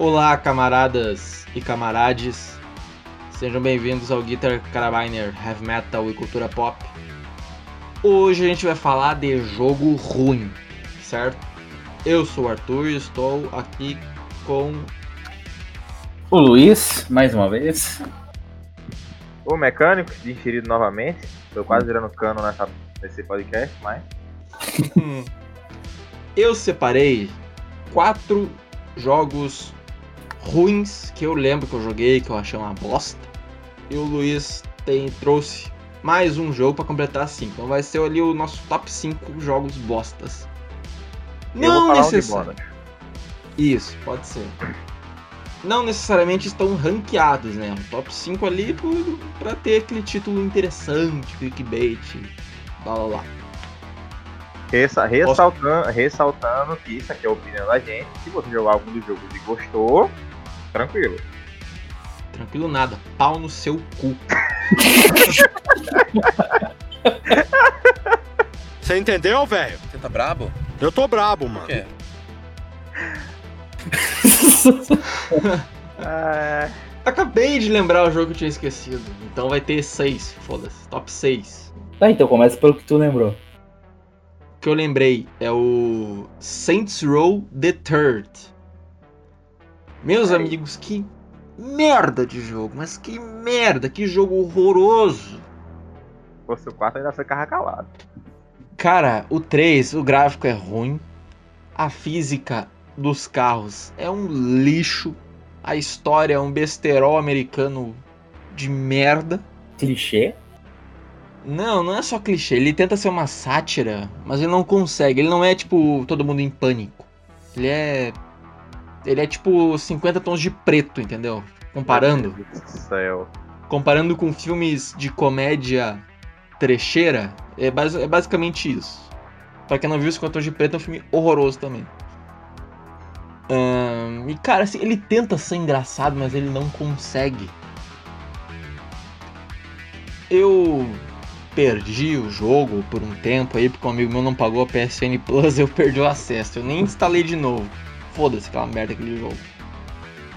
Olá, camaradas e camarades. Sejam bem-vindos ao Guitar Carabiner Heavy Metal e Cultura Pop. Hoje a gente vai falar de jogo ruim, certo? Eu sou o Arthur e estou aqui com O Luiz, mais uma vez. O mecânico, digerido novamente. Tô quase virando cano nessa, nesse podcast, mas. Eu separei quatro jogos ruins que eu lembro que eu joguei, que eu achei uma bosta. E o Luiz tem, trouxe mais um jogo pra completar cinco. Então vai ser ali o nosso top 5 jogos bostas. eu Não necessariamente. Isso, pode ser. Não necessariamente estão ranqueados, né? Um top 5 ali pra ter aquele título interessante, clickbait, blá blá blá. Ressa- ressaltando, ressaltando que isso aqui é a opinião da gente. Se você jogar algum dos jogos e gostou, tranquilo. Tranquilo nada, pau no seu cu. Você entendeu, velho? Você tá brabo? Eu tô brabo, mano. Por quê? Ah, Acabei de lembrar o jogo que eu tinha esquecido. Então vai ter 6, foda-se. Top 6. Tá, então começa pelo que tu lembrou. Que eu lembrei é o Saints Row The Third. Meus amigos, que merda de jogo, mas que merda, que jogo horroroso. se fosse o 4 ainda ficava calado. Cara, o 3, o gráfico é ruim. A física dos carros é um lixo. A história é um besterol americano de merda. Clichê? Não, não é só clichê. Ele tenta ser uma sátira, mas ele não consegue. Ele não é tipo todo mundo em pânico. Ele é. Ele é tipo 50 tons de preto, entendeu? Comparando. Meu Deus do céu. Comparando com filmes de comédia trecheira, é, basi- é basicamente isso. Pra quem não viu, 50 tons de preto é um filme horroroso também. E cara, assim, ele tenta ser engraçado, mas ele não consegue. Eu perdi o jogo por um tempo aí, porque um amigo meu não pagou a PSN Plus, eu perdi o acesso. Eu nem instalei de novo. Foda-se aquela merda aquele jogo.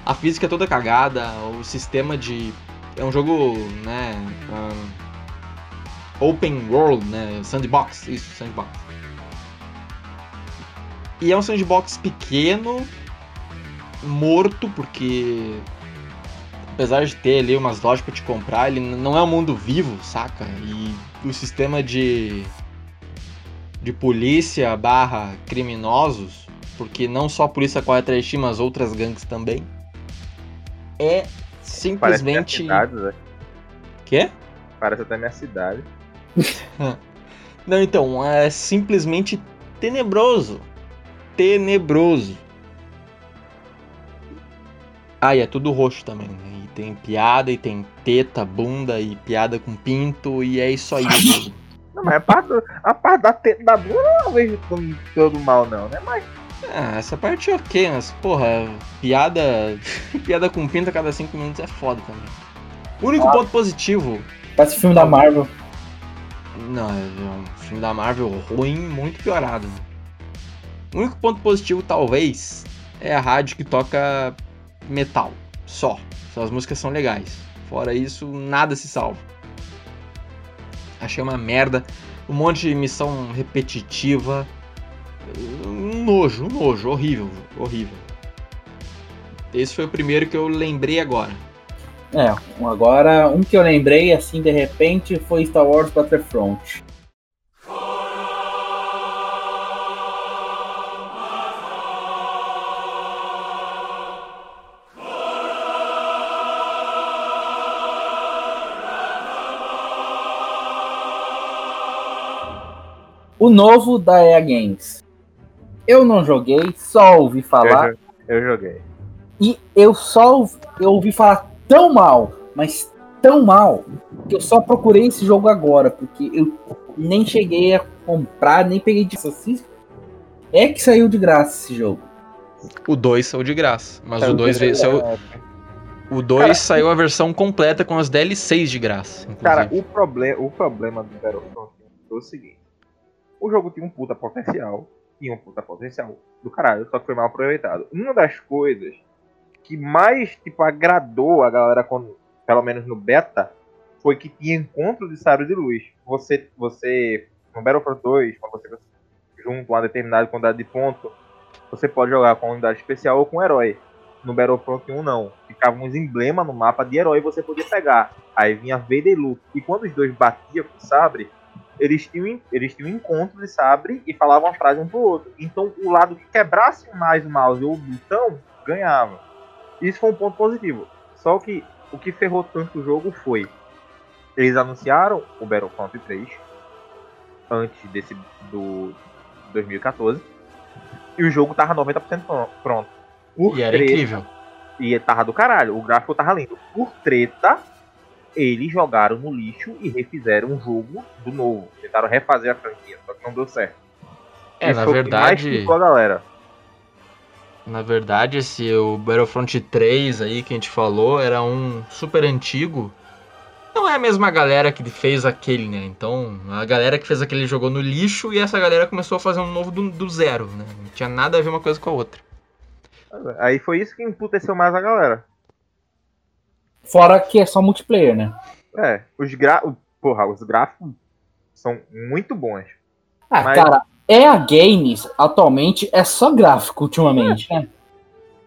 A física é toda cagada, o sistema de. É um jogo, né? ahn, open world, né? Sandbox, isso, sandbox. E é um sandbox pequeno, morto, porque apesar de ter ali umas lojas pra te comprar, ele não é um mundo vivo, saca? E o sistema de de polícia barra criminosos, porque não só a polícia corre atrás de ti, mas outras gangues também, é Parece minha simplesmente... cidade, Zé. Quê? Parece até minha cidade. Não, então, é simplesmente tenebroso. Tenebroso. Ah, e é tudo roxo também, né? Tem piada, e tem teta, bunda, e piada com pinto, e é isso aí. Não, mas a parte, do- a parte da, te- da bunda eu não vejo todo, todo mal, não, né? Mas ah, essa parte é ok, mas, porra, piada. piada com pinto a cada 5 minutos é foda também. O único ponto positivo. Parece filme da Marvel. Não, é um filme da Marvel ruim, muito piorado. né? O único ponto positivo, talvez, é a rádio que toca metal. Só. Só as músicas são legais. Fora isso, nada se salva. Achei uma merda. Um monte de missão repetitiva. Um nojo, um nojo. Horrível, horrível. Esse foi o primeiro que eu lembrei agora. É, agora, um que eu lembrei assim de repente foi Star Wars Battlefront. O novo da EA Games. Eu não joguei, só ouvi falar. eu, eu joguei. E eu só eu ouvi falar tão mal, mas tão mal, que eu só procurei esse jogo agora, porque eu nem cheguei a comprar, nem peguei de assim. É que saiu de graça esse jogo. O 2 saiu de graça. Mas Saiu o 2 de veio. Saiu, o 2 saiu a versão completa com as DLCs de graça. Inclusive. Cara, o, proble o problema do Battlefront foi o seguinte. O jogo tinha um puta potencial. Tinha um puta potencial do caralho, só que foi mal aproveitado. Uma das coisas que mais tipo agradou a galera quando, pelo menos no beta, foi que tinha encontro de sabre de luz. Você você no Battlefront 2, quando você junta uma determinada quantidade de pontos, você pode jogar com unidade especial ou com herói. No Battlefront 1 não. Ficava uns emblemas no mapa de herói e você podia pegar. Aí vinha Vader e Luke. E quando os dois batiam com o sabre, eles tinham, eles tinham um encontro de sabre e falavam uma frase um pro outro. Então o lado que quebrasse mais o mouse ou o botão, ganhava. Isso foi um ponto positivo. Só que o que ferrou tanto o jogo foi. Eles anunciaram o Battlefront 3 antes desse do 2014 e o jogo tava 90% pronto. Por e era treta, incrível. E tava do caralho, o gráfico tava lindo. Por treta, eles jogaram no lixo e refizeram um jogo do novo. Tentaram refazer a franquia, só que não deu certo. É, Isso na verdade. a galera. Na verdade, esse o Battlefront 3 aí que a gente falou era um super antigo. Não é a mesma galera que fez aquele, né? Então, a galera que fez aquele jogou no lixo e essa galera começou a fazer um novo do, do zero, né? Não tinha nada a ver uma coisa com a outra. Aí foi isso que emputeceu mais a galera. Fora que é só multiplayer, né? É, os gra... Porra, os gráficos são muito bons. Ah, mas... cara, EA Games atualmente é só gráfico ultimamente, é. né?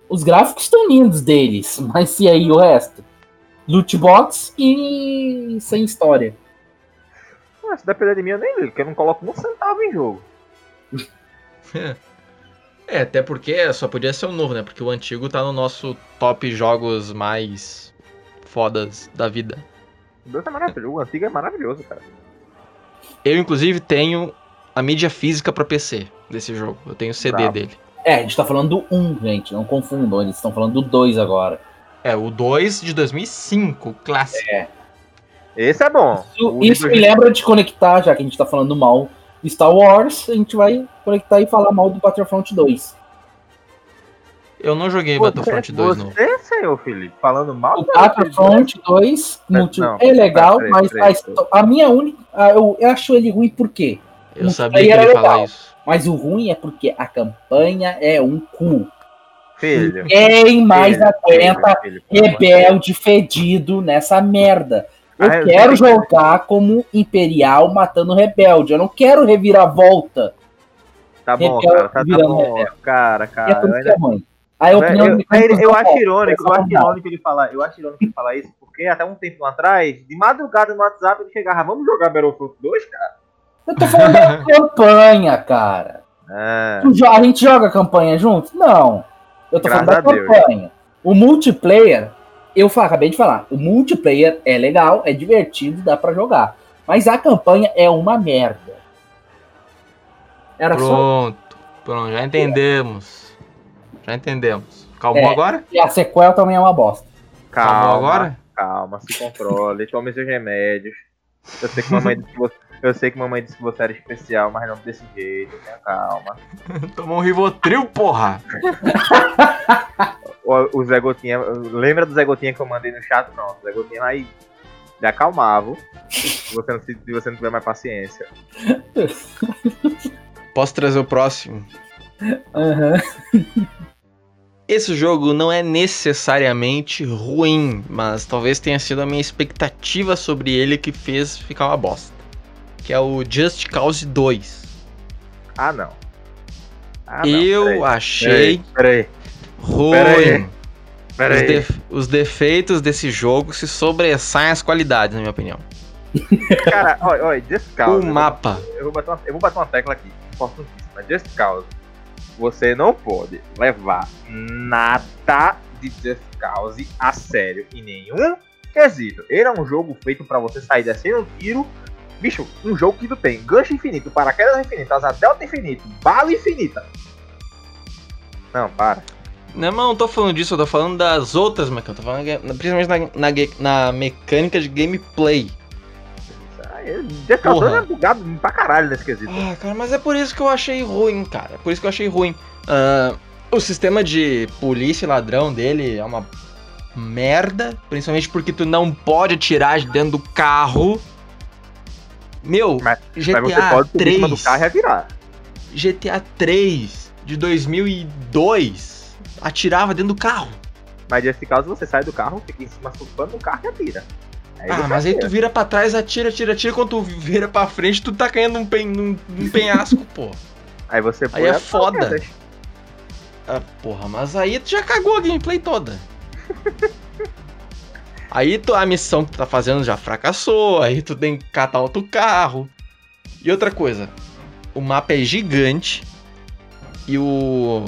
Os gráficos estão lindos deles, mas e aí o resto? Loot box e sem história. Ah, se depender de mim, eu nem ligo, porque eu não coloco um centavo em jogo. É, até porque só podia ser o novo, né? Porque o antigo tá no nosso top jogos mais fodas da vida. O Deus é maravilhoso, o antigo é maravilhoso, cara. Eu, inclusive, tenho a mídia física para PC desse jogo. Eu tenho o CD Bravo. dele. É, a gente tá falando do 1, gente, não confundam, eles estão falando do 2 agora. É, o 2 de 2005, clássico. É. Esse é bom. Isso, isso me lembra de conectar, já que a gente tá falando mal Star Wars, a gente vai conectar e falar mal do Battlefront 2. Eu não joguei você, Battlefront 2, não. Você, senhor Felipe, falando mal O Battlefront 2 multi... não, é legal, mas a, a, minha única. Eu, eu acho ele ruim por quê? Eu sabia que ele ia falar isso. Mas o ruim é porque a campanha é um cu. Filho. Quem mais filho, aguenta filho, filho, rebelde fedido nessa merda? Eu ah, quero eu jogar como Imperial matando rebelde. Eu não quero reviravolta. Tá bom, cara. Tá, tá bom. Cara, cara. É ainda... é mãe. Aí eu, eu, eu, eu acho irônico, eu acho irônico ele falar, eu acho irônico ele falar isso, porque até um tempo atrás, de madrugada no WhatsApp, ele chegava, vamos jogar Battlefront 2, cara? Eu tô falando da campanha, cara. É. A gente joga campanha junto? Não. Eu tô Graças falando da campanha. O multiplayer, eu acabei de falar, o multiplayer é legal, é divertido, dá para jogar. Mas a campanha é uma merda. Era pronto, só... pronto, já entendemos. Já entendemos. Calmou é, agora? E a sequel também é uma bosta. Calma, Calmou agora? Calma, se controle, tome seus remédios. Eu sei que mamãe disse que você, eu sei que mamãe disse que você era especial, mas não desse jeito, tenha calma. Tomou um Rivotril, porra! o, o Zé Gotinha. Lembra do Zé Gotinha que eu mandei no chat? Pronto, o Zé Gotinha aí me acalmava. Se você não, se você não tiver mais paciência. Posso trazer o próximo? Uhum. Esse jogo não é necessariamente ruim, mas talvez tenha sido a minha expectativa sobre ele que fez ficar uma bosta. Que é o Just Cause 2. Ah, não. Ah, não. Eu peraí. achei. Peraí, peraí. Ruim. Os, de, os, defeitos desse jogo se sobressaem as qualidades, na minha opinião. Cara, olha, olha, Just Cause. O mapa. Eu vou, bater uma, eu vou bater uma tecla aqui, importantíssima. Just Cause. Você não pode levar nada de Just Cause a sério em nenhum quesito. Ele é um jogo feito para você sair descendo um tiro. Bicho, um jogo que tu tem gancho infinito, paraquedas infinitas, delta infinito, bala infinita. Não, para. Não, mas não tô falando disso, eu tô falando das outras mecânicas. Tô falando principalmente na, na, na mecânica de gameplay. Descalçando é bugado pra caralho nesse quesito. Ah, cara, mas é por isso que eu achei ruim, cara. É por isso que eu achei ruim. Uh, o sistema de polícia e ladrão dele é uma merda. Principalmente porque tu não pode atirar de dentro do carro. Meu, mas, GTA mas você pode 3. do carro e virar. GTA 3 de 2002 atirava dentro do carro. Mas nesse caso você sai do carro, fica em cima surfando o carro e atira. Aí Ah, mas aí tu vira pra trás, atira, atira, atira. Quando tu vira pra frente, tu tá caindo num, pen, num, num penhasco, pô. Aí você Aí é foda. Ah, porra, mas aí tu já cagou a gameplay toda. aí tu, a missão que tu tá fazendo já fracassou, aí tu tem que catar outro carro. E outra coisa, o mapa é gigante e o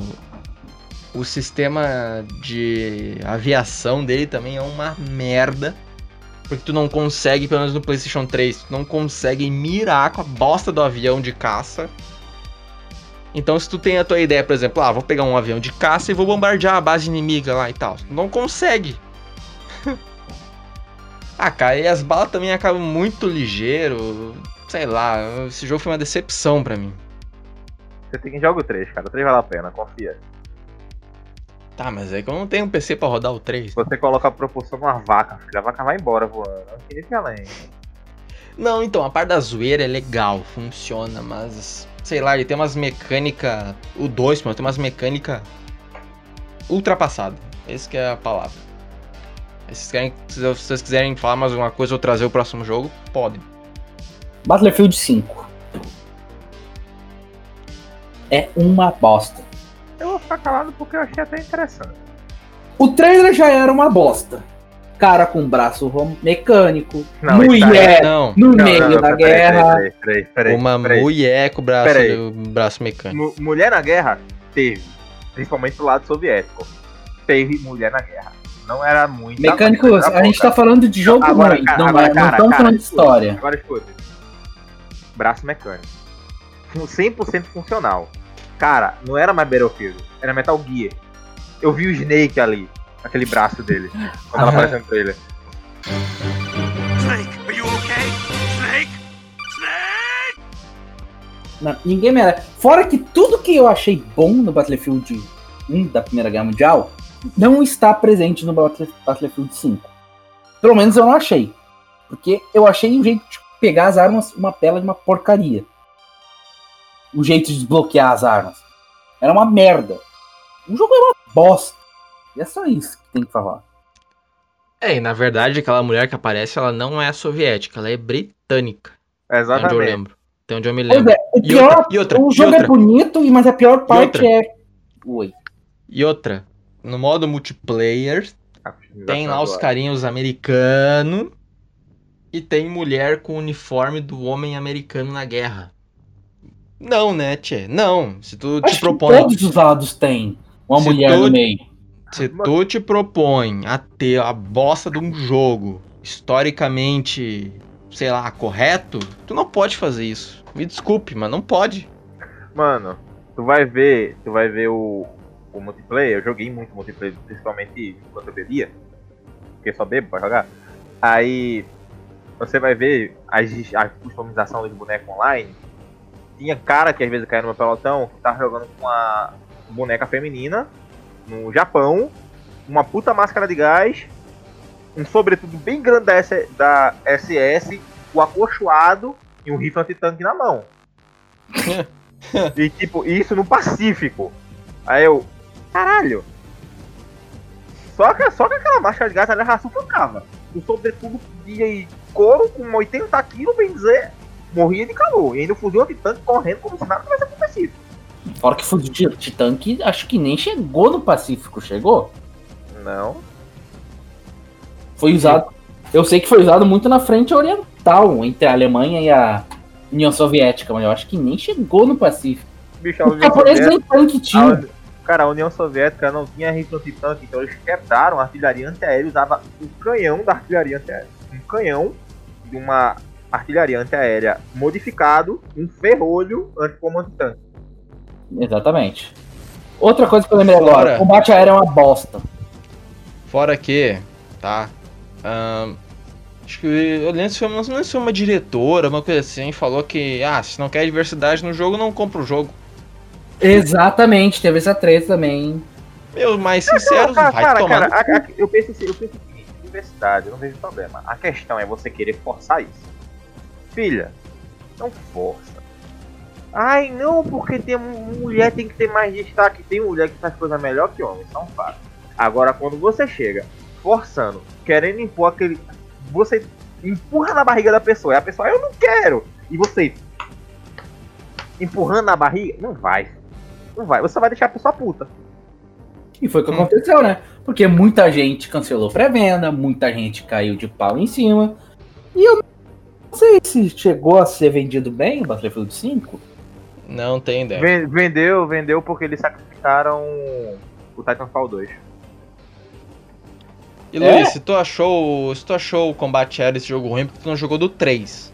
o sistema de aviação dele também é uma merda. Porque tu não consegue, pelo menos no PlayStation 3, tu não consegue mirar com a bosta do avião de caça. Então, se tu tem a tua ideia, por exemplo, ah, vou pegar um avião de caça e vou bombardear a base inimiga lá e tal. Tu Não consegue. ah, cara, e as balas também acabam muito ligeiro. Sei lá, esse jogo foi uma decepção pra mim. Você tem que jogar o 3, cara. O 3 vale a pena, confia. Tá, mas é que eu não tenho um PC pra rodar o 3. Você coloca a propulsão numa vaca, filho. A vaca vai embora voando. Infinito e além. Não, então, a parte da zoeira é legal, funciona, mas sei lá, ele tem umas mecânicas. O 2, mano, tem umas mecânicas ultrapassadas. Essa que é a palavra. Se vocês, querem- se vocês quiserem falar mais alguma coisa ou trazer o próximo jogo, podem. Battlefield 5. É uma bosta. Ficar calado porque eu achei até interessante. O trailer já era uma bosta. Cara com braço mecânico, Não, mulher Não, no Não, meio não, não, da peraí, guerra. Peraí, peraí, peraí, uma peraí. mulher com o braço, braço mecânico. Mu- Mulher na guerra teve. Principalmente do lado soviético. Teve mulher na guerra. Não era muito. Mecânicos, a gente tá falando de jogo Agora, ruim, cara, não, agora, é- não cara, estamos cara, falando de história. Agora escuta. Braço mecânico. Fun- 100% funcional. Cara, não era mais Battlefield, era Metal Gear. Eu vi o Snake ali, aquele braço dele, quando ela apareceu no trailer. Snake, are you okay? Snake? Snake? Não, ninguém merece. Fora que tudo que eu achei bom no Battlefield 1 da Primeira Guerra Mundial não está presente no Battle- Battlefield 5. Pelo menos eu não achei. Porque eu achei o jeito de pegar as armas uma bela de uma porcaria. O jeito de desbloquear as armas. Era uma merda. O jogo é uma bosta. E é só isso que tem que falar. É, e na verdade, aquela mulher que aparece, ela não é soviética, ela é britânica. Até onde eu Exatamente. lembro. Até onde eu me Pois lembro. é, o E pior, outra, e outra, o e jogo é outra. bonito, e- mas a pior parte é. Oi. E outra, no modo multiplayer, tem lá os carinhos americanos e tem mulher com o uniforme do homem americano na guerra. Não, né, Tchê? Não. Se tu te Acho que propõe, todos os lados têm uma Se mulher todo- no meio. se tu te propõe a ter a bosta de um jogo historicamente, sei lá, correto, tu não pode fazer isso. Me desculpe, mas não pode. Mano, tu vai ver, tu vai ver o, o multiplayer, eu joguei muito multiplayer, principalmente enquanto eu bebia, porque só bebo pra jogar. Aí você vai ver as, a customização dos bonecos online. Tinha cara que às vezes caía no meu pelotão que tava jogando com uma boneca feminina no Japão, uma puta máscara de gás, um sobretudo bem grande da, S- da SS, o acolchoado e um rifle antitanque na mão. E tipo, isso no Pacífico. Aí eu. Caralho! Só que, só que aquela máscara de gás ela já sufocava. O sobretudo de couro com 80 quilos, bem dizer, morria de calor. E ainda o fuzil antitanque correndo como se nada tivesse acontecido. Fora que foi de Titã que acho que nem chegou no Pacífico, chegou? Não. Foi usado. Eu sei que foi usado muito na frente oriental, entre a Alemanha e a União Soviética, mas eu acho que nem chegou no Pacífico. Bicho, a União Soviética. nem tanque a tinham. Uni- Cara, a União Soviética não tinha rifle antitanque, então eles quebraram a artilharia antiaérea, usava um canhão da artilharia antiaérea. Um canhão de uma artilharia antiaérea modificado, um ferrolho anticomando tanque. Exatamente. Outra coisa que eu lembrei Fora. agora: combate aéreo é uma bosta. Fora que, tá? acho que eu lembro se foi, não lembro se foi uma diretora, uma coisa assim, falou que, ah, se não quer diversidade no jogo, não compra o jogo. Exatamente, teve essa treta também. Meu, mais sincero, cara, vai cara, tomar. cara, no a- a- eu penso assim, eu penso o seguinte, diversidade, eu não vejo problema. A questão é você querer forçar isso. Filha, não força. Ai, não, porque tem mulher tem que ter mais destaque. Tem mulher que faz coisa melhor que homem, são fato. Agora, quando você chega forçando, querendo impor aquele. Você empurra na barriga da pessoa, e a pessoa, eu não quero! E você empurrando na barriga, não vai. Não vai. Você vai deixar a pessoa puta. E foi o que aconteceu, né? Porque muita gente cancelou pré-venda, muita gente caiu de pau em cima. E eu não sei se chegou a ser vendido bem o Battlefield 5. Não tem ideia. Ven- Vendeu, vendeu porque eles sacrificaram o Titanfall 2. E É? Luiz, se tu achou, se tu achou o combate aéreo esse jogo ruim, porque tu não jogou do 3.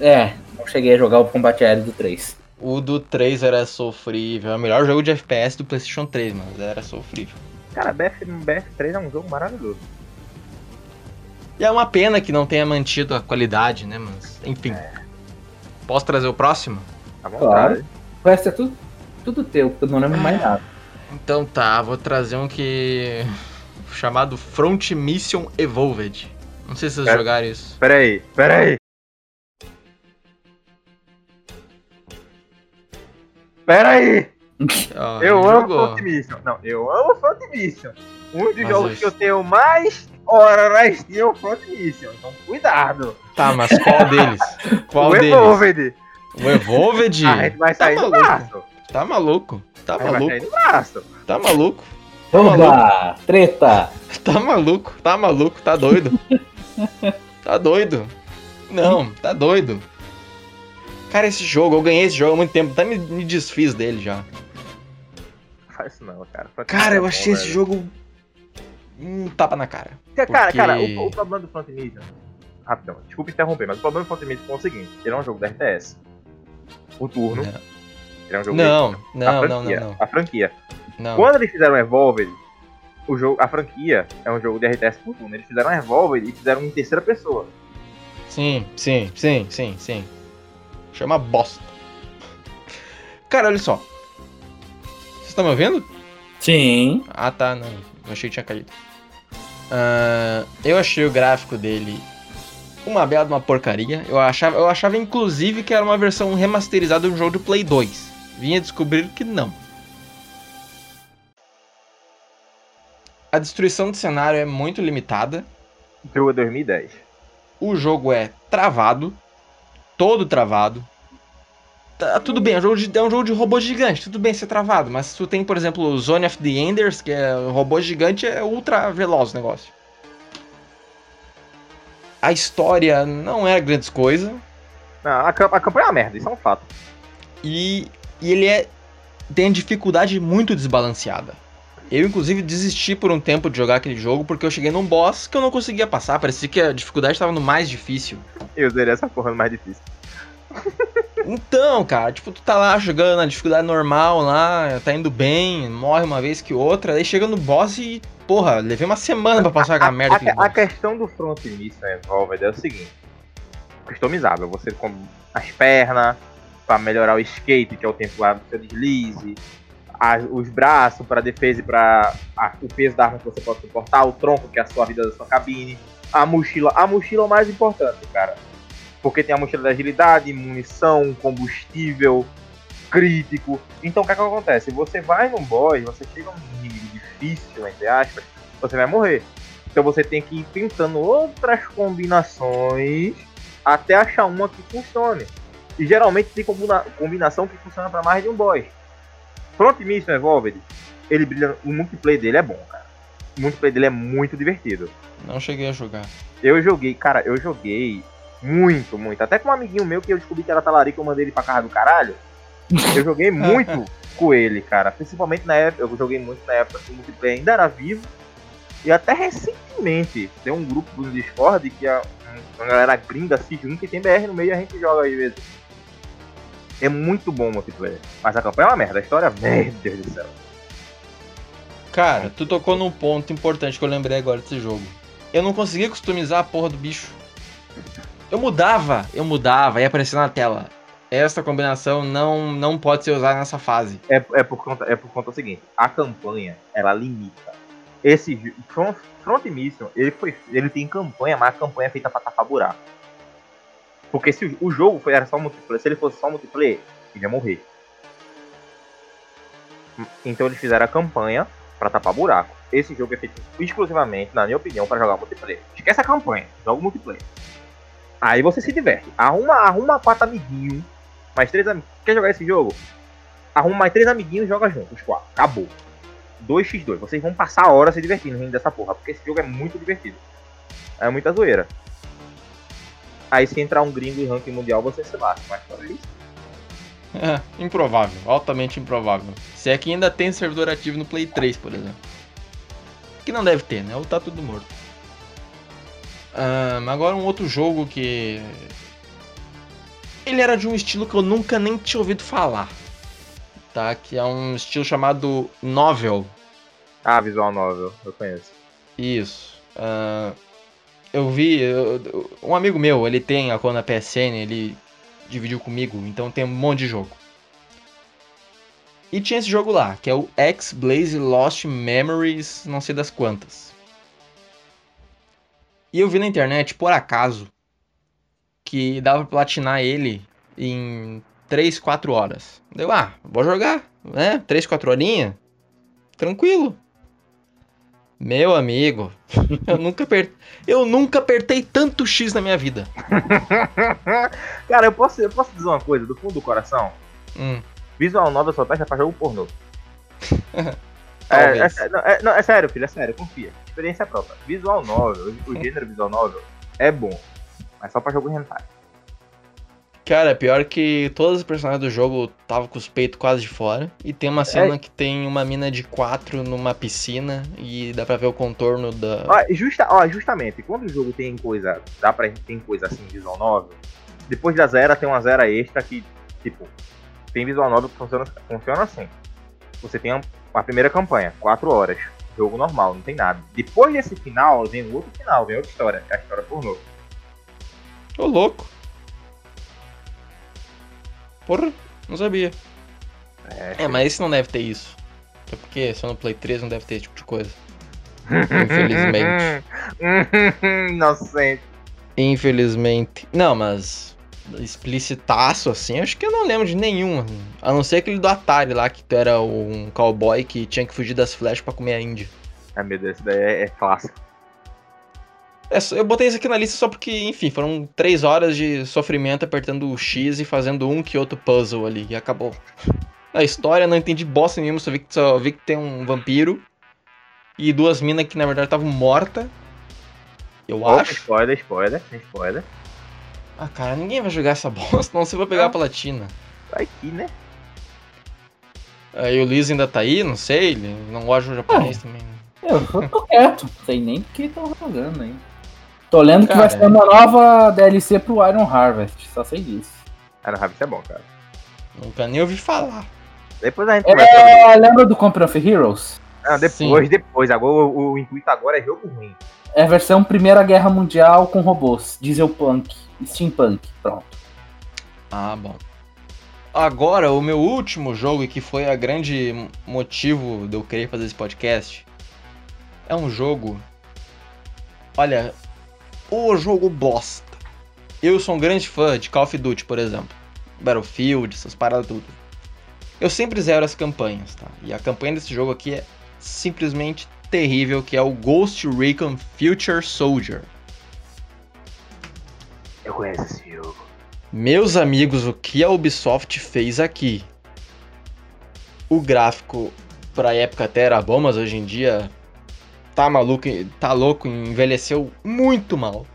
É, não cheguei a jogar o combate aéreo do 3. O do 3 era sofrível. É o melhor jogo de FPS do PlayStation 3, mas era sofrível. Cara, BF, BF3 é um jogo maravilhoso. E é uma pena que não tenha mantido a qualidade, né? Mas, enfim. Posso trazer o próximo? À vontade. O resto é tudo, tudo teu, porque eu não lembro mais nada. Então tá, vou trazer um que. chamado Front Mission Evolved. Não sei se vocês É. jogaram isso. Pera aí, pera aí. Pera aí! Ó, Eu amo jogou. Front Mission. Não, eu amo Front Mission. Um dos Mas jogos que eu tenho mais hora na Steam é o Front Mission. Então cuidado. Tá, mas qual deles? Qual o deles? Evolved. O Evolved? A gente vai Tá sair do maluco. braço. Tá maluco? Tá A gente vai maluco? sair do braço. Tá maluco? Tá maluco? Oba! Treta! Tá maluco? Tá maluco? Tá doido? tá doido? Não, tá doido. Cara, esse jogo, eu ganhei esse jogo há muito tempo, até me, me desfiz dele já. Não faz isso não, cara. Cara, eu é achei bom, esse velho. jogo um tapa na cara. Cara, porque- cara, o, o problema do Front Mission. Rapidão, desculpa interromper, mas o problema do Front Mission é o seguinte: ele é um jogo da RTS. O turno. Não. Ele é um jogo Não, da não, não, franquia, não, não. A franquia. não. Quando eles fizeram Evolved, o jogo, a franquia é um jogo de RTS por turno. Eles fizeram Evolved e fizeram em terceira pessoa. Sim, sim, sim, sim, sim. Chama bosta. Cara, olha só. Vocês estão me ouvindo? Sim. Ah, tá, não. Eu achei que tinha caído. Ah, eu achei o gráfico dele uma bela de uma porcaria. Eu achava, eu achava inclusive que era uma versão remasterizada de um jogo do Play 2. Vinha descobrir que não. A destruição do cenário é muito limitada. Jogo é 2010. O jogo é travado. Todo travado. Tá, tudo bem, é um, jogo de, é um jogo de robô gigante, tudo bem ser travado, mas se tu tem, por exemplo, o Zone of the Enders, que é um robô gigante, é ultra veloz o negócio. A história não é grandes coisa, Não, a, a campanha é uma merda, isso é um fato. e, e ele é tem dificuldade muito desbalanceada. Eu, inclusive, desisti por um tempo de jogar aquele jogo porque eu cheguei num boss que eu não conseguia passar. Parecia que a dificuldade estava no mais difícil. Eu usaria essa porra no mais difícil. Então, cara, tipo, tu tá lá jogando na dificuldade normal lá, tá indo bem, morre uma vez que outra, aí chega no boss e, porra, levei uma semana pra passar aquela merda. A, a questão do Front Mission Evolved é o seguinte: customizável. Você com as pernas pra melhorar o skate, que é o tempo lá do seu deslize, a- os braços pra defesa e pra a- o peso da arma que você pode suportar, o tronco, que é a sua vida da sua cabine, a mochila. A mochila é o mais importante, cara. Porque tem a mochila da agilidade, munição, combustível, crítico. Então o que, é que acontece? Você vai num boss, você chega num inimigo difícil, entre aspas, você vai morrer. Então você tem que ir tentando outras combinações até achar uma que funcione. E geralmente tem combina- combinação que funciona para mais de um boss. Front Mission Evolved, ele brilha, o multiplayer dele é bom, cara. O multiplayer dele é muito divertido. Não cheguei a jogar. Eu joguei, cara, eu joguei muito, muito. Até com um amiguinho meu que eu descobri que era talarico, eu mandei ele pra casa do caralho. Eu joguei muito com ele, cara. Principalmente na época, eu joguei muito na época que o multiplayer ainda era vivo. E até recentemente, tem um grupo do Discord que a, uma galera gringa se junta e tem BR no meio e a gente joga às vezes. É muito bom o multiplayer. Mas a campanha é uma merda, a história, meu Deus do céu. Cara, tu tocou num ponto importante que eu lembrei agora desse jogo. Eu não conseguia customizar a porra do bicho. Eu mudava, eu mudava, ia aparecer na tela. Esta combinação não, não pode ser usada nessa fase. É, é, por conta, é por conta do seguinte, a campanha, ela limita. Esse Front, Front Mission, ele, foi, ele tem campanha, mas a campanha é feita pra tapar buraco. Porque se o, jogo foi, era só multiplayer, se ele fosse só multiplayer, ele ia morrer. Então eles fizeram a campanha pra tapar buraco. Esse jogo é feito exclusivamente, na minha opinião, pra jogar multiplayer. Esquece a campanha, joga multiplayer. Aí você se diverte. Arruma, arruma quatro amiguinhos, mais três amigos. Quer jogar esse jogo? Arruma mais três amiguinhos e joga junto, os quatro. Acabou. 2x2. Vocês vão passar a hora se divertindo rindo dessa porra, porque esse jogo é muito divertido. É muita zoeira. Aí se entrar um gringo em ranking mundial, você se lasca, mas fora isso. É, improvável, altamente improvável. Se é que ainda tem servidor ativo no Play 3, por exemplo. Que não deve ter, né? Ou tá tudo morto. Ahn, agora um outro jogo que. Ele era de um estilo que eu nunca nem tinha ouvido falar. Tá? Que é um estilo chamado Novel. Ah, visual novel, eu conheço. Isso. Ahn, eu vi. eu- um amigo meu, ele tem a conta PSN, ele dividiu comigo, então tem um monte de jogo. E tinha esse jogo lá, que é o X-Blaze Lost Memories, não sei das quantas. E eu vi na internet, por acaso, que dava pra platinar ele em 3, 4 horas. Deu, ah, vou jogar, né? 3, 4 horinhas. Tranquilo. Meu amigo, eu nunca, aper... eu nunca apertei tanto X na minha vida. Cara, eu posso, eu posso dizer uma coisa do fundo do coração? Hum, Visual novel só presta pra jogo pornô. é, Talvez. é, não, é, não, é sério, filho, é sério, confia. Experiência própria. Visual novel, o gênero visual novel é bom, mas só pra jogo hentai. Cara, pior que todos os personagens do jogo estavam com os peitos quase de fora. E tem uma cena que tem uma mina de quatro numa piscina e dá pra ver o contorno da. Ó, justa, ó, justamente, quando o jogo tem coisa, dá pra tem coisa assim, visual novel, depois da zero tem uma zero extra que, tipo, tem visual novel que funciona, funciona assim. Você tem a, primeira campanha, 4 horas, jogo normal, não tem nada. Depois desse final, vem o outro final, vem outra história, que é a história pornô. Ô, louco. Porra, não sabia. É, É, mas esse não deve ter isso. Até porque só no Play 3 não deve ter esse tipo de coisa. Infelizmente. Inocente. Infelizmente. Não, mas explicitaço assim, acho que eu não lembro de nenhum. A não ser aquele do Atari lá, que tu era um cowboy que tinha que fugir das flechas pra comer a Índia. Ai meu Deus, isso daí é, é clássico. É eu botei isso aqui na lista só porque, enfim, foram três horas de sofrimento apertando o X e fazendo um que outro puzzle ali, e acabou. A história não entendi bosta nenhuma, só vi que, só vi que tem um vampiro e duas minas que na verdade estavam mortas. Eu Opa, acho. spoiler, spoiler, spoiler. Ah, cara, ninguém vai jogar essa bosta, não você vai pegar a platina. Vai que, né? Aí o Liz ainda tá aí, não sei, ele não gosta de japonês também. Eu, eu tô quieto, não sei nem o que estão jogando aí. Tô lendo que Cara, vai ser uma nova DLC pro Iron Harvest, só sei disso. Cara, Rabbit é bom, cara. Nunca nem ouvi falar. Depois a gente. É, lembra do Company of Heroes? Não, depois, Sim. depois. Agora o, o intuito agora é jogo ruim. É a versão Primeira Guerra Mundial com robôs, Dieselpunk, Steampunk, pronto. Ah, bom. Agora, o meu último jogo, e que foi a grande motivo de eu querer fazer esse podcast, é um jogo. Olha, o jogo bosta. Eu sou um grande fã de Call of Duty, por exemplo. Battlefield, essas paradas tudo. Eu sempre zero as campanhas, tá? E a campanha desse jogo aqui é simplesmente terrível, que é o Ghost Recon Future Soldier. Eu conheço esse jogo. Meus amigos, o que a Ubisoft fez aqui? O gráfico pra época até era bom, mas hoje em dia tá maluco, tá louco, envelheceu muito mal.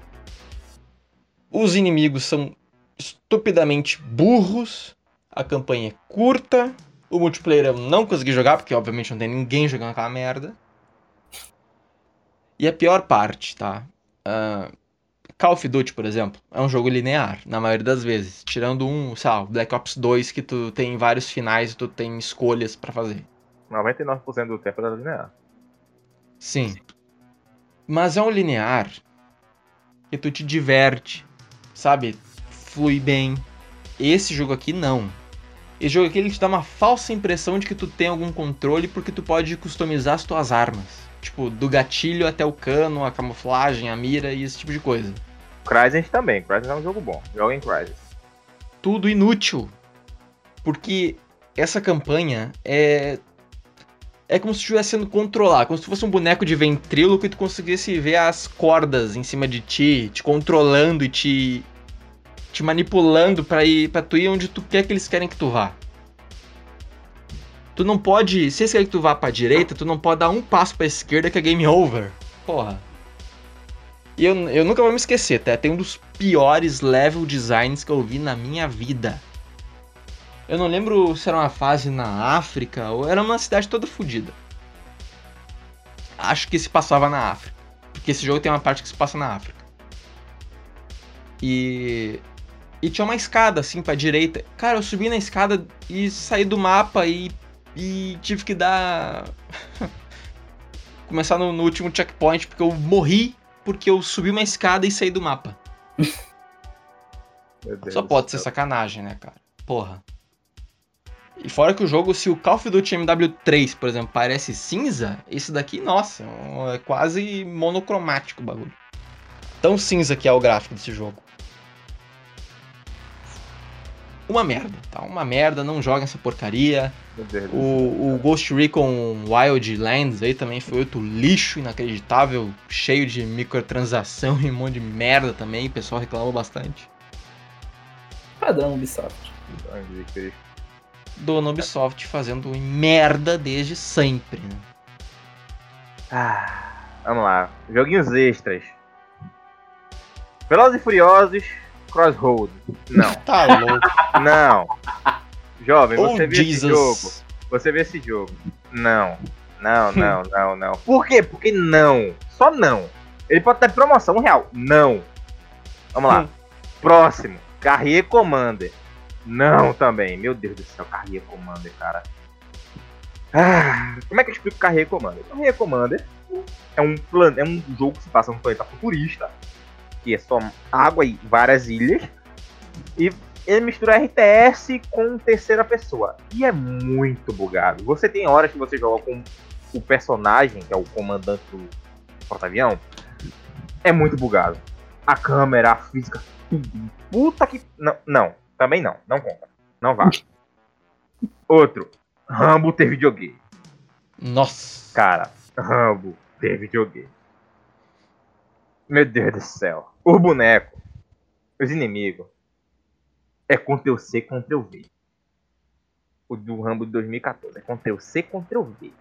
Os inimigos são estupidamente burros, a campanha é curta, o multiplayer eu não consegui jogar, porque obviamente não tem ninguém jogando aquela merda. E a pior parte, tá? Ah, Call of Duty, por exemplo, é um jogo linear, na maioria das vezes. Tirando um, sei lá, Black Ops 2, que tu tem vários finais e tu tem escolhas pra fazer. 99% do tempo é linear. Sim. Mas é um linear que tu te diverte, sabe? Flui bem. Esse jogo aqui não. Esse jogo aqui ele te dá uma falsa impressão de que tu tem algum controle porque tu pode customizar as tuas armas. Tipo, do gatilho até o cano, a camuflagem, a mira e esse tipo de coisa. Crysis também. Crysis é um jogo bom. Joga em Crysis. tudo inútil. Porque essa campanha é É como se estivesse sendo controlado, como se fosse um boneco de ventríloco e tu conseguisse ver as cordas em cima de ti, te controlando e te te manipulando para ir para tu ir onde tu quer que eles querem que tu vá. Tu não pode, se eles querem que tu vá para direita, tu não pode dar um passo para esquerda que é game over. Porra. E eu, eu nunca vou me esquecer, tá? Tem um dos piores level designs que eu vi na minha vida. Eu não lembro se era uma fase na África ou era uma cidade toda fodida. Acho que se passava na África. Porque esse jogo tem uma parte que se passa na África. E. E tinha uma escada assim pra direita. Cara, eu subi na escada e saí do mapa e. E tive que dar. Começar no, no último checkpoint porque eu morri porque eu subi uma escada e saí do mapa. Só pode ser sacanagem, né, cara? Porra. E fora que o jogo, se o Call of Duty MW3, por exemplo, parece cinza, esse daqui, nossa, é quase monocromático o bagulho. Tão cinza que é o gráfico desse jogo. Uma merda, tá? Uma merda, não joga essa porcaria. O, o Ghost Recon Wildlands aí também foi outro lixo inacreditável, cheio de microtransação e um monte de merda também, o pessoal reclamou bastante. Padrão Ubisoft. Jesus Cristo. Dona Ubisoft fazendo merda desde sempre, né? Ah, vamos lá. Joguinhos extras. Velozes e Furiosos, Crossroad. Não, Tá louco. não. Jovem, oh, você vê esse jogo. Jesus. Você vê esse jogo. Não. Não, não, não, não. Por quê? Porque não. Só não. Ele pode estar em promoção real. Não. Vamos lá. Hum. Próximo. Carrier Commander. Não também. Meu Deus do céu, Carrier Commander, cara. Ah, como é que eu explico Carrier Commander? Carrier Commander é um, plan... é um jogo que se passa num planeta futurista. Que é só água e várias ilhas. E ele mistura RTS com terceira pessoa. E é muito bugado. Você tem horas que você joga com o personagem, que é o comandante do porta-avião. É muito bugado. A câmera, a física, tudo. Puta que. Não, não, também não. Não conta. Não vá. Outro. Rambo ter videogame. Nossa. Cara, Rambo ter videogame. Meu Deus do céu. O boneco, os inimigos, é Ctrl C, Ctrl V. O do Rambo de 2014 é Ctrl C, Ctrl V.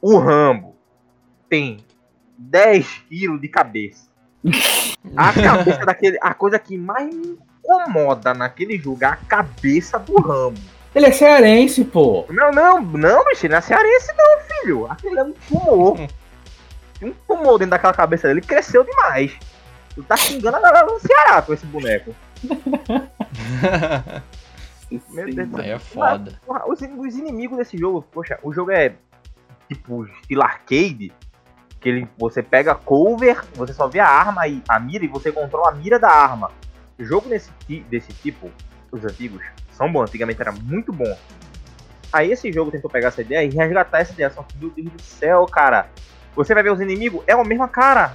O Rambo tem 10 quilos de cabeça. A cabeça daquele. A coisa que mais me incomoda naquele jogo é a cabeça do Rambo. Ele é cearense, pô. Não, não, não, bicho, ele não é cearense não, filho. Aquele é um tumor. Tem um tumor dentro daquela cabeça dele, cresceu demais. Tu tá xingando a galera do Ceará com esse boneco. Meu Deus do Aí céu. é foda. Porra, os, os inimigos desse jogo, poxa, o jogo é tipo estilo arcade. Que ele, você pega cover, você só vê a arma e a mira e você controla a mira da arma. O jogo desse, desse tipo, os antigos, são bons. Antigamente era muito bom. Aí esse jogo tentou pegar essa ideia e resgatar essa ideia. Só que, meu Deus do céu, cara. Você vai ver os inimigos, é a mesma cara.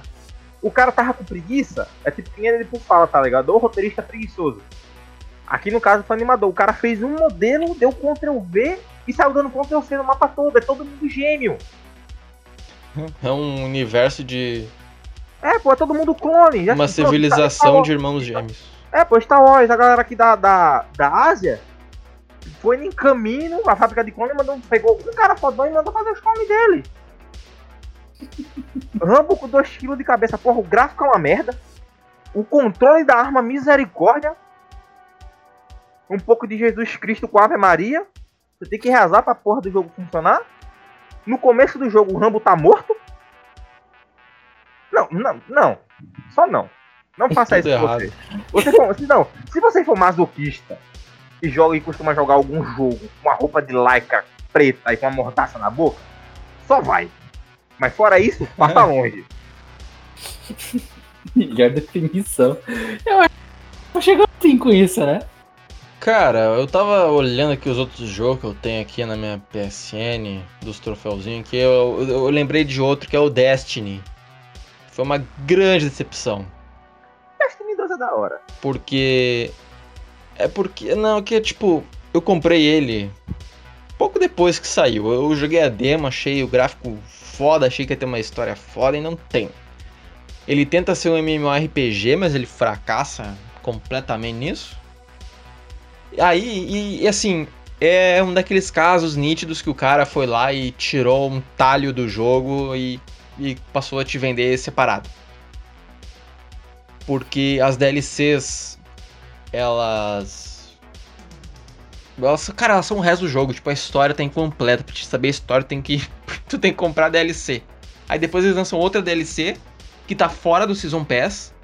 O cara tava com preguiça. É tipo quem ele por fala, tá ligado? Ou roteirista preguiçoso. Aqui no caso foi animador. O cara fez um modelo, deu Ctrl V e saiu dando Ctrl C no mapa todo. É todo mundo gêmeo. É um universo de É, pô, é todo mundo clone. Já uma pensou? civilização Star de irmãos gêmeos. É, pô, Star Wars, a galera aqui da, da, da Ásia foi em caminho, a fábrica de clone mandou, pegou um cara fodão e mandou fazer os clones dele. Rambo com 2kg de cabeça, porra, o gráfico é uma merda. O controle da arma, misericórdia. Um pouco de Jesus Cristo com Ave Maria. Você tem que rezar pra porra do jogo funcionar. No começo do jogo, o Rambo tá morto. Não, não, não. Só não. Não faça isso com você. Você for, se não, se você for masoquista e joga e costuma jogar algum jogo com uma roupa de lycra preta e com uma mordaça na boca, só vai. Mas fora isso, passa longe. Melhor definição. Eu acho que tô chegando assim com isso, né? Cara, eu tava olhando aqui os outros jogos que eu tenho aqui na minha PSN, dos troféuzinhos, que eu, eu, eu lembrei de outro que é o Destiny. Foi uma grande decepção. Destiny 2 é da hora. Porque. É porque. Não, que é tipo. Eu comprei ele pouco depois que saiu. Eu joguei a demo, achei o gráfico foda, achei que ia ter uma história foda e não tem. Ele tenta ser um MMORPG, mas ele fracassa completamente nisso. Aí, e, e assim, é um daqueles casos nítidos que o cara foi lá e tirou um talho do jogo e, e passou a te vender separado. Porque as DLCs, elas. Elas, cara, elas são o resto do jogo. Tipo, a história tá incompleta. Pra te saber a história, tem que. tu tem que comprar DLC. Aí depois eles lançam outra DLC que tá fora do Season Pass.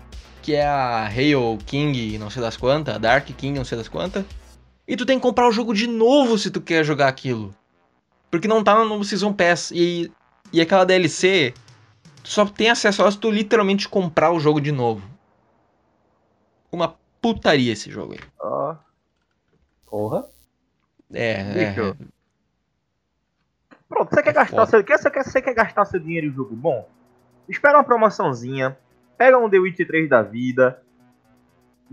Que é a Hail King, não sei das quantas, Dark King, não sei das quantas. E tu tem que comprar o jogo de novo se tu quer jogar aquilo. Porque não tá no Season Pass. E, e aquela DLC, tu só tem acesso a ela se tu literalmente comprar o jogo de novo. Uma putaria esse jogo aí. Ó, Porra. É, é. Bicho. Pronto, você quer É gastar foda. seu, quer, você, quer, você quer gastar seu dinheiro em jogo bom? Espera uma promoçãozinha, pega um The Witcher 3 da vida.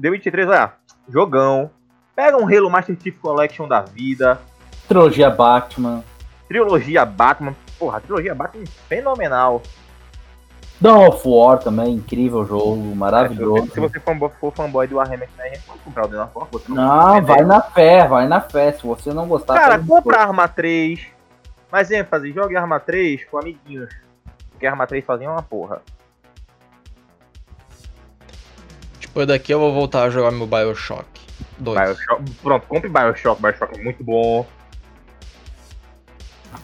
The Witcher 3, olha, jogão. Pega um Halo Master Chief Collection da vida. Trilogia Batman. Trilogia Batman. Porra, a trilogia Batman é fenomenal. Dawn of War também, incrível jogo, maravilhoso. Se você for, for fanboy do Warhammer, né, pode comprar o Dawn of War. você Não, vai na fé, vai na fé. Se você não gostar, Cara, compra a Arma 3. Mais ênfase, jogue Arma 3 com amiguinhos. Porque Arma 3 sozinho é uma porra. Depois daqui eu vou voltar a jogar meu Bioshock 2. Bioshock. Pronto, compre Bioshock. Bioshock é muito bom.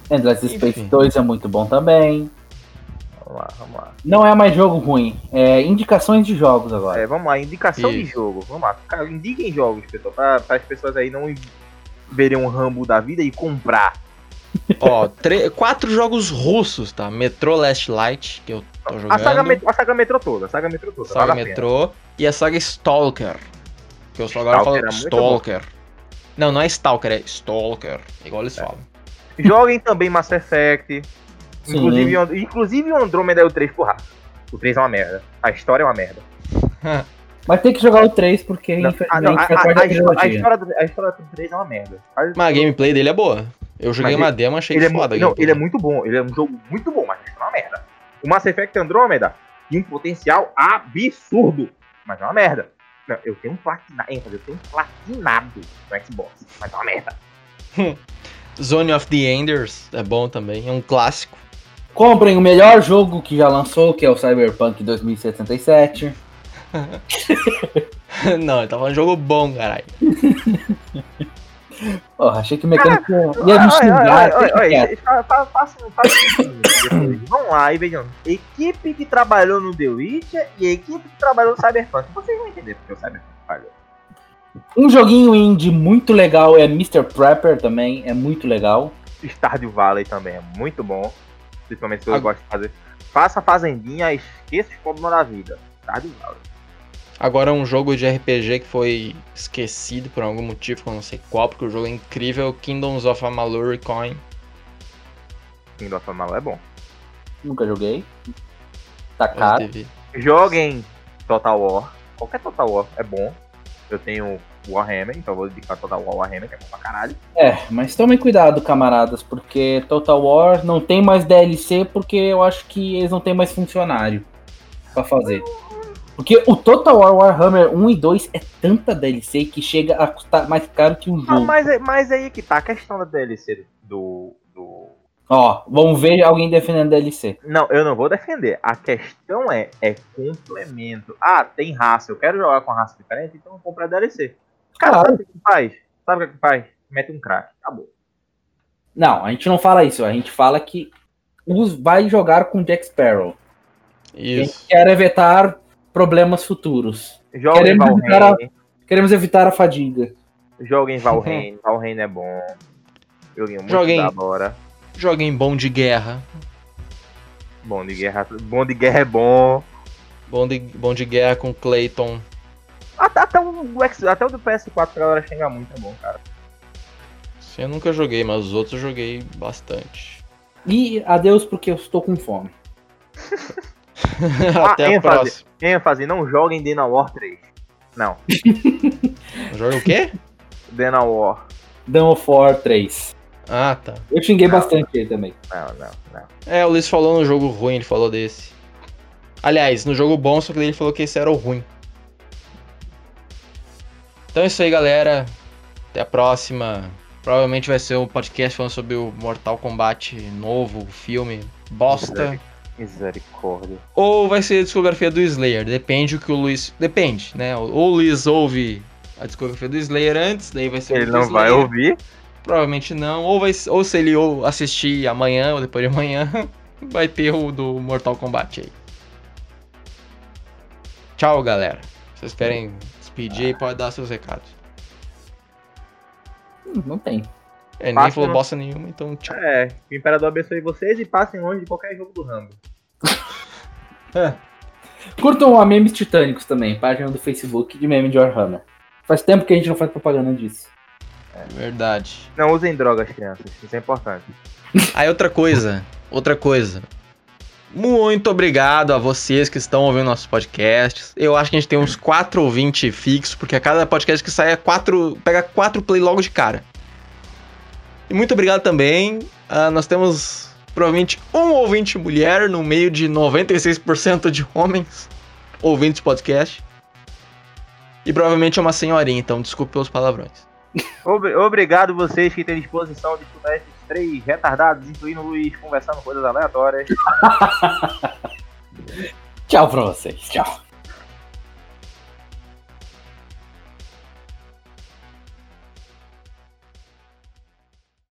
Endless Space Enfim. 2 é muito bom também. Vamos lá, vamos lá. Não é mais jogo ruim, é indicações de jogos agora. É, vamos lá, indicação de Isso. jogo. Vamos lá. Cara, indiquem jogos, pessoal. Pra, as pessoas aí não verem um Rambo da vida e comprar. Ó, quatro jogos russos, tá? Metro Last Light, que eu tô A jogando. saga, Met- a saga Metro toda. A saga Metro toda. Saga vale a. Metrô e a saga Stalker. Que eu só agora falo é Stalker. Não, não é Stalker, é Stalker. Igual eles falam. Joguem também Mass Effect. Sim. Inclusive, o- inclusive o Andromeda e o 3, porra. O 3 é uma merda. A história é uma merda. Mas tem que jogar o 3 porque Não, infelizmente ah, não, a, a- a história, a, história do, a história do 3 é uma merda. Faz- Mas a gameplay dele é boa. Eu joguei Mas uma demo, achei ele é, foda. mu- não, ele é muito bom. Ele é um jogo muito bom, mas a história é uma merda. O Mass Effect Andromeda tinha um potencial absurdo, mas é uma merda. Não, eu tenho um platinado, eu tenho um platinado no Xbox, mas é uma merda. Zone of the Enders é bom também, é um clássico. Comprem o melhor jogo que já lançou, que é o Cyberpunk 2077. não, ele tava falando jogo bom, caralho. Porra, achei que o mecânico ia me xingar. Vamos lá e vejam. Equipe que trabalhou no The Witcher e equipe que trabalhou no Cyberpunk. Vocês vão entender porque o Cyberpunk falhou. Um joguinho indie muito legal é Mr. Prepper também, é muito legal. Stardew Valley também é muito bom. Principalmente se eu gosto de fazer. Faça a fazendinha, esqueça os problemas da vida. Stardew Valley. Agora um jogo de RPG que foi esquecido por algum motivo, que eu não sei qual, porque o jogo é incrível, Kingdoms of Amalur Coin. Kingdom of Amalur é bom. Nunca joguei. Tá caro. Joguem Total War. Qualquer Total War é bom. Eu tenho Warhammer, então eu vou dedicar Total War Warhammer, que é bom pra caralho. É, mas tomem cuidado, camaradas, porque Total War não tem mais DLC porque eu acho que eles não têm mais funcionário pra fazer. Porque o Total War Warhammer 1 e 2 é tanta DLC que chega a custar mais caro que um Ah, jogo. mas, é- mas aí que tá a questão da DLC do, do. Ó, vamos ver alguém defendendo DLC. Não, eu não vou defender. A questão é, é complemento. Ah, tem raça. Eu quero jogar com raça diferente, então eu compro a DLC. Cara, sabe o que faz? Sabe o que faz? Mete um crack. Acabou. Não, a gente não fala isso, a gente fala que os vai jogar com Jack Sparrow. A gente Isso. quer evitar problemas futuros. Joga em Queremos evitar a- Valheim. Queremos evitar a fadiga. Joga em Valheim. Valheim é bom. Joguinho muito Joguem. da hora. Joguem bom de guerra. Bom de guerra. Bom de guerra é bom. Bom de, bom de guerra com Clayton. Até, até, o, até o do PS4 que a galera xinga muito é bom, cara. Esse eu nunca joguei, mas os outros eu joguei bastante. E adeus porque eu estou com fome. Até a ênfase. próxima. ênfase, não joguem Dena War 3. Não, Joga o quê? Dena War. Of War 3. Ah, tá. Eu xinguei bastante ele também. Não, não, não. É, o Luiz falou no jogo ruim, ele falou desse. Aliás, no jogo bom, só que ele falou que esse era o ruim. Então é isso aí, galera. Até a próxima. Provavelmente vai ser um podcast falando sobre o Mortal Kombat novo, filme bosta. Misericórdia. Ou vai ser a discografia do Slayer. Depende o que o Luiz. Depende, né? Ou o Luiz ouve a discografia do Slayer antes, daí vai ser o Ele não vai Slayer. ouvir. Provavelmente não. Ou, vai, ou se ele ou assistir amanhã ou depois de amanhã, vai ter o do Mortal Kombat aí. Tchau, galera. Vocês querem aí, pode dar seus recados. Hum, não tem. É, ninguém Passa falou no- bosta nenhuma, então tchau. É, o Imperador abençoe vocês e passem longe de qualquer jogo do Rambo. Curtam a Memes Titânicos também, página do Facebook de meme de Warhammer. Faz tempo que a gente não faz propaganda disso. Verdade. Não usem drogas, crianças. Isso é importante. Aí outra coisa, outra coisa. Muito obrigado a vocês que estão ouvindo nossos podcasts. Eu acho que a gente tem uns 4 ouvintes fixos, porque a cada podcast que sai é quatro, pega 4 play logo de cara. E muito obrigado também. ah, nós temos provavelmente um ouvinte mulher no meio de 96% de homens ouvintes de podcast. E provavelmente é uma senhorinha, então desculpe pelos palavrões. Obri- Obrigado vocês que têm disposição de escutar esses três retardados, incluindo o Luiz, conversando coisas aleatórias. Tchau pra vocês. Tchau.